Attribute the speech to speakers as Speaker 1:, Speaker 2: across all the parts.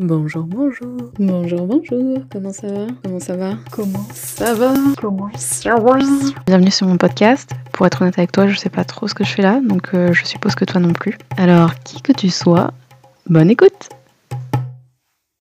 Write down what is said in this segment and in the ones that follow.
Speaker 1: Bonjour, bonjour. Bonjour, bonjour. Comment ça va? Comment ça va? Comment ça va? Comment ça va? Bienvenue sur mon podcast. Pour être honnête avec toi, je sais pas trop ce que je fais là, donc euh, je suppose que toi non plus. Alors, qui que tu sois, bonne écoute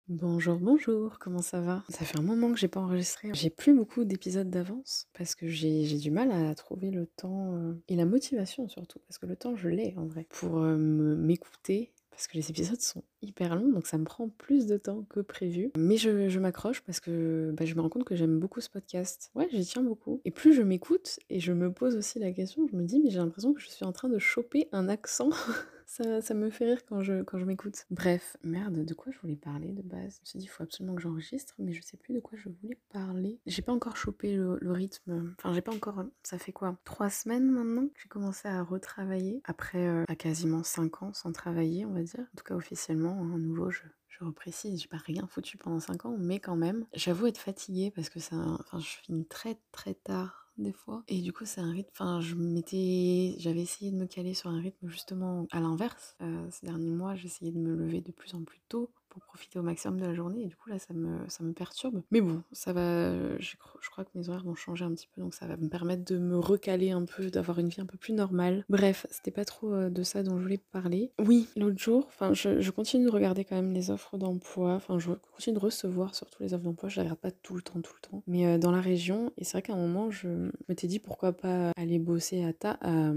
Speaker 1: Bonjour, bonjour, comment ça va? Ça fait un moment que j'ai pas enregistré. J'ai plus beaucoup d'épisodes d'avance parce que j'ai du mal à trouver le temps euh, et la motivation surtout, parce que le temps je l'ai en vrai, pour euh, m'écouter parce que les épisodes sont hyper longs, donc ça me prend plus de temps que prévu. Mais je, m'accroche parce que bah, je me rends compte que j'aime beaucoup ce podcast. Ouais, j'y tiens beaucoup. Et plus je m'écoute, et je me pose aussi la question, je me dis, mais j'ai l'impression que je suis en train de choper un accent Ça, me fait rire quand je, m'écoute. Bref, merde, de quoi je voulais parler de base? Je me suis dit, il faut absolument que j'enregistre, mais je sais plus de quoi je voulais parler. J'ai pas encore chopé le, rythme. Enfin, j'ai pas encore. Ça fait quoi? Trois semaines maintenant que j'ai commencé à retravailler. Après euh, à quasiment cinq ans sans travailler, on va dire. En tout cas, officiellement, hein, à nouveau, je, je reprécise, j'ai pas rien foutu pendant 5 ans, mais quand même, j'avoue être fatiguée parce que ça, enfin, je finis très très tard des fois. Et du coup, c'est un rythme. Enfin, je m'étais. J'avais essayé de me caler sur un rythme justement à l'inverse. Euh, ces derniers mois, j'essayais de me lever de plus en plus tôt profiter au maximum de la journée. Et du coup, là, ça me, ça me perturbe. Mais bon, ça va. Je, crois que mes horaires vont changer un petit peu. Donc, ça va me permettre de me recaler un peu, d'avoir une vie un peu plus normale. Bref, c'était pas trop euh, de ça dont je voulais parler. Oui, l'autre jour, enfin, je, je, continue de regarder quand même les offres d'emploi. Enfin, je continue de recevoir surtout les offres d'emploi. Je les regarde pas tout le temps, tout le temps. Mais euh, dans la région, et c'est vrai qu'à un moment, je m'étais dit pourquoi pas aller bosser à Ta, à,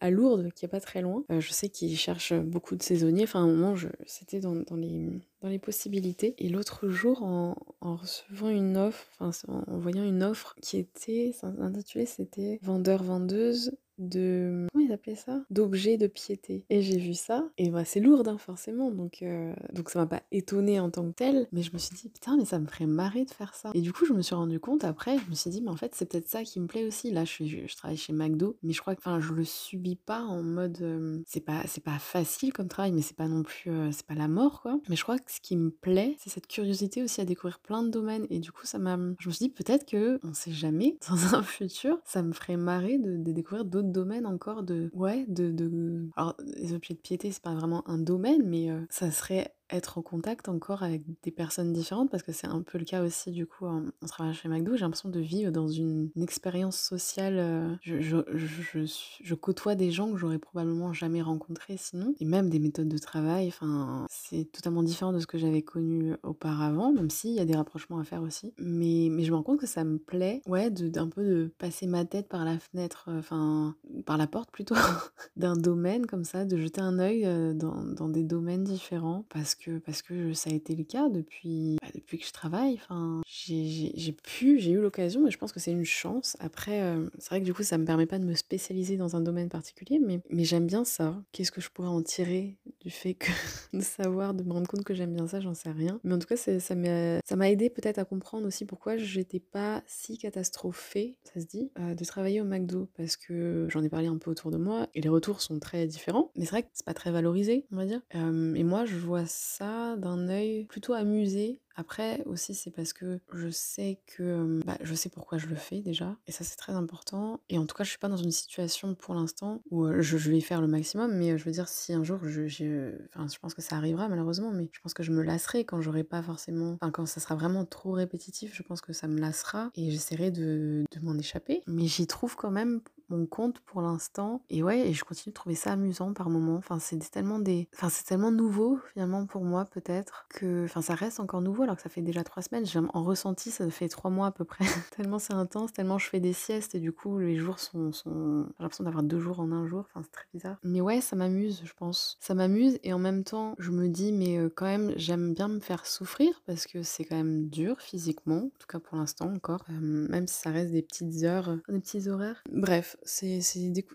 Speaker 1: à Lourdes, qui est pas très loin. Euh, je sais qu'ils cherchent beaucoup de saisonniers. Enfin, à un moment, c'était dans, dans les dans les possibilités. Et l'autre jour, en, recevant une offre, enfin en voyant une offre qui était, intitulée, c'était vendeur-vendeuse de comment ils appelaient ça? D'objets de piété. Et j'ai vu ça et bah c'est lourd hein, forcément donc euh, donc ça m'a pas étonné en tant que tel mais je me suis dit putain mais ça me ferait marrer de faire ça. Et du coup je me suis rendu compte après je me suis dit mais en fait c'est peut-être ça qui me plaît aussi. Là je, je, travaille chez McDo mais je crois que enfin je le subis pas en mode euh, c'est pas c'est pas facile comme travail mais c'est pas non plus euh, c'est pas la mort quoi. Mais je crois que ce qui me plaît c'est cette curiosité aussi à découvrir plein de domaines. Et du coup ça m'a je me suis dit peut-être que on sait jamais dans un futur ça me ferait marrer de, de découvrir d'autres domaine encore de ouais de, de... alors les objets de piété c'est pas vraiment un domaine mais euh, ça serait être en contact encore avec des personnes différentes parce que c'est un peu le cas aussi du coup en, travaillant chez McDo j'ai l'impression de vivre dans une, expérience sociale euh, je, je, je, je, côtoie des gens que j'aurais probablement jamais rencontrés sinon. Et même des méthodes de travail c'est totalement différent de ce que j'avais connu auparavant même s'il y a des rapprochements à faire aussi. Mais, mais je me rends compte que ça me plaît ouais d'un peu de passer ma tête par la fenêtre euh, enfin par la porte plutôt d'un domaine comme ça de jeter un œil euh, dans, dans des domaines différents parce que parce que ça a été le cas depuis, bah, depuis que je travaille. Enfin, j'ai pu, j'ai eu l'occasion, et je pense que c'est une chance. Après, euh, c'est vrai que du coup, ça me permet pas de me spécialiser dans un domaine particulier, mais, mais j'aime bien ça. Qu'est-ce que je pourrais en tirer du fait que de savoir, de me rendre compte que j'aime bien ça, j'en sais rien. Mais en tout cas, ça m'a aidé peut-être à comprendre aussi pourquoi j'étais pas si catastrophée, ça se dit, euh, de travailler au McDo, parce que j'en ai parlé un peu autour de moi, et les retours sont très différents, mais c'est vrai que c'est pas très valorisé, on va dire. Euh, et moi, je vois ça d'un œil plutôt amusé après aussi c'est parce que je sais que bah, je sais pourquoi je le fais déjà et ça c'est très important et en tout cas je suis pas dans une situation pour l'instant où je, vais faire le maximum mais je veux dire si un jour je, je, enfin, je pense que ça arrivera malheureusement mais je pense que je me lasserai quand j'aurai pas forcément enfin quand ça sera vraiment trop répétitif je pense que ça me lassera et j'essaierai de, de m'en échapper mais j'y trouve quand même mon compte pour l'instant. Et ouais, et je continue de trouver ça amusant par moments. Enfin, c'est tellement des. Enfin, c'est tellement nouveau finalement pour moi, peut-être, que. Enfin, ça reste encore nouveau alors que ça fait déjà trois semaines. En ressenti, ça fait trois mois à peu près. tellement c'est intense, tellement je fais des siestes et du coup, les jours sont. sont... J'ai l'impression d'avoir deux jours en un jour. Enfin, c'est très bizarre. Mais ouais, ça m'amuse, je pense. Ça m'amuse et en même temps, je me dis, mais euh, quand même, j'aime bien me faire souffrir parce que c'est quand même dur physiquement, en tout cas pour l'instant encore. Euh, même si ça reste des petites heures, des petits horaires. Bref, c'est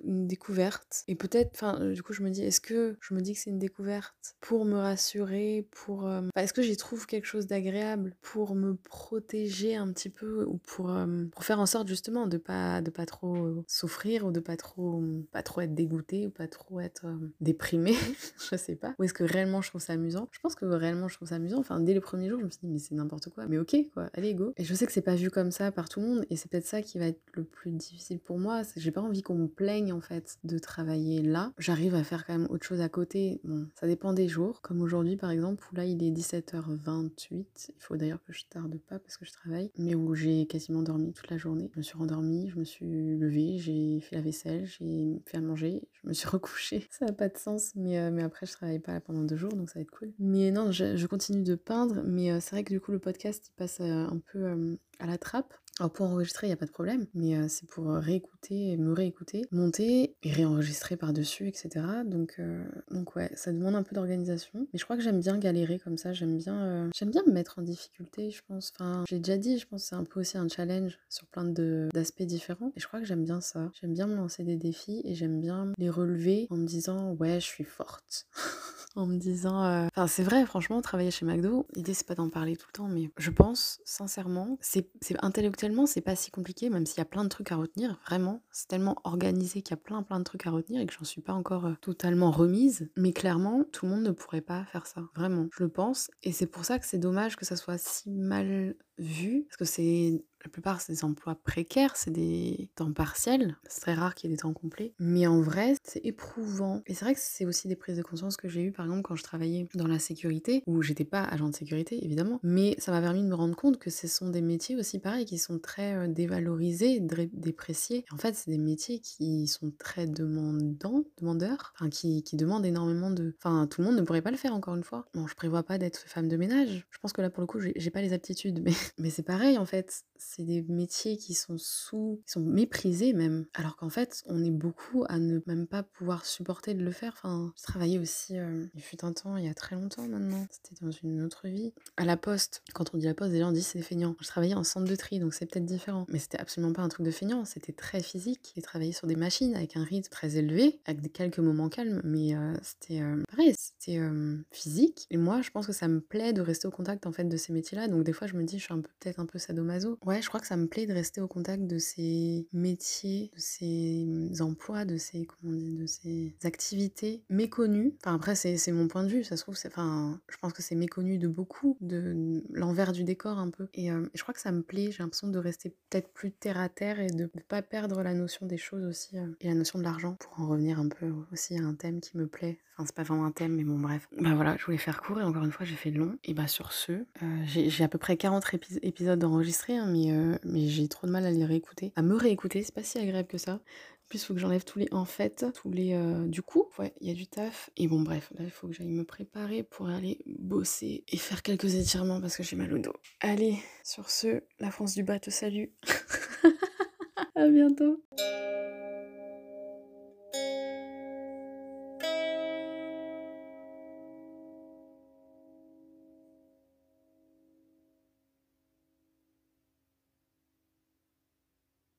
Speaker 1: une découverte. Et peut-être, enfin, euh, du coup, je me dis, est-ce que je me dis que c'est une découverte pour me rassurer, pour. Euh, est-ce que j'y trouve quelque chose d'agréable pour me protéger un petit peu ou pour, euh, pour faire en sorte justement de pas, de pas trop souffrir ou de pas trop, pas trop être dégoûté ou pas trop être déprimé, je sais pas. Ou est-ce que réellement je trouve ça amusant? Je pense que réellement je trouve ça amusant. Enfin, dès le premier jour, je me suis dit, mais c'est n'importe quoi. Mais ok, quoi, allez, go. Et je sais que c'est pas vu comme ça par tout le monde et c'est peut-être ça qui va être le plus difficile pour moi. J'ai pas envie qu'on me plaigne en fait de travailler là. J'arrive à faire quand même autre chose à côté. Bon, ça dépend des jours. Comme aujourd'hui par exemple, où là il est 17h28. Il faut d'ailleurs que je tarde pas parce que je travaille, mais où j'ai quasiment dormi toute la journée. Je me suis rendormie, je me suis levée, j'ai fait la vaisselle, j'ai fait à manger, je me suis recouchée. Ça n'a pas de sens, mais, euh, mais après je travaille pas pendant deux jours, donc ça va être cool. Mais non, je, continue de peindre, mais euh, c'est vrai que du coup le podcast il passe euh, un peu à la trappe. Alors pour enregistrer, il n'y a pas de problème, mais euh, c'est pour réécouter, me réécouter, monter et réenregistrer par-dessus, etc. Donc, euh, donc ouais, ça demande un peu d'organisation. Mais je crois que j'aime bien galérer comme ça, j'aime bien, euh, j'aime bien me mettre en difficulté, je pense. Enfin, j'ai déjà dit, je pense que c'est un peu aussi un challenge sur plein d'aspects différents. Et je crois que j'aime bien ça. J'aime bien me lancer des défis et j'aime bien les relever en me disant, ouais, je suis forte. en me disant... euh, Enfin, c'est vrai, franchement, travailler chez McDo, l'idée, c'est pas d'en parler tout le temps, mais je pense, sincèrement, c'est intellectuellement, c'est pas si compliqué, même s'il y a plein de trucs à retenir, vraiment. C'est tellement organisé qu'il y a plein, plein de trucs à retenir et que j'en suis pas encore euh, totalement remise. Mais clairement, tout le monde ne pourrait pas faire ça. Vraiment, je le pense. Et c'est pour ça que c'est dommage que ça soit si mal vu, parce que c'est la plupart c'est des emplois précaires, c'est des temps partiels, c'est très rare qu'il y ait des temps complets, mais en vrai c'est éprouvant. Et c'est vrai que c'est aussi des prises de conscience que j'ai eues par exemple quand je travaillais dans la sécurité, où j'étais pas agent de sécurité évidemment, mais ça m'a permis de me rendre compte que ce sont des métiers aussi pareil qui sont très euh, dévalorisés, dépréciés. En fait c'est des métiers qui sont très demandants, demandeurs, enfin qui, qui demandent énormément de... Enfin tout le monde ne pourrait pas le faire encore une fois. Bon je prévois pas d'être femme de ménage, je pense que là pour le coup j'ai pas les aptitudes, mais mais c'est pareil en fait, c'est des métiers qui sont sous, qui sont méprisés même, alors qu'en fait on est beaucoup à ne même pas pouvoir supporter de le faire. Enfin, je travaillais aussi, euh, il fut un temps, il y a très longtemps maintenant, c'était dans une autre vie, à la poste. Quand on dit la poste, les gens disent c'est feignant. Je travaillais en centre de tri, donc c'est peut-être différent, mais c'était absolument pas un truc de feignant, c'était très physique. J'ai travaillé sur des machines avec un rythme très élevé, avec quelques moments calmes, mais euh, c'était euh, pareil, c'était euh, physique. Et moi, je pense que ça me plaît de rester au contact en fait de ces métiers-là, donc des fois je me dis je suis peut-être un peu sadomaso. Ouais, je crois que ça me plaît de rester au contact de ces métiers, de ces mm, emplois, de ces comment de ces activités méconnues. Enfin après c'est mon point de vue, ça se trouve enfin je pense que c'est méconnu de beaucoup, de l'envers du décor un peu. Et, euh, et je crois que ça me plaît, j'ai l'impression de rester peut-être plus terre à terre et de ne pas perdre la notion des choses aussi euh, et la notion de l'argent pour en revenir un peu aussi à un thème qui me plaît. Enfin c'est pas vraiment un thème mais bon bref. Bah voilà, je voulais faire court et encore une fois j'ai fait long. Et bah sur ce, euh, j'ai à peu près 40 épis- épisodes enregistrés hein, mais, euh, mais j'ai trop de mal à les réécouter. À me réécouter, c'est pas si agréable que ça. En plus, il faut que j'enlève tous les en fait, tous les euh, du coup. Ouais, il y a du taf. Et bon, bref, là, il faut que j'aille me préparer pour aller bosser et faire quelques étirements parce que j'ai mal au dos. Allez, sur ce, la France du bas te salue. à bientôt.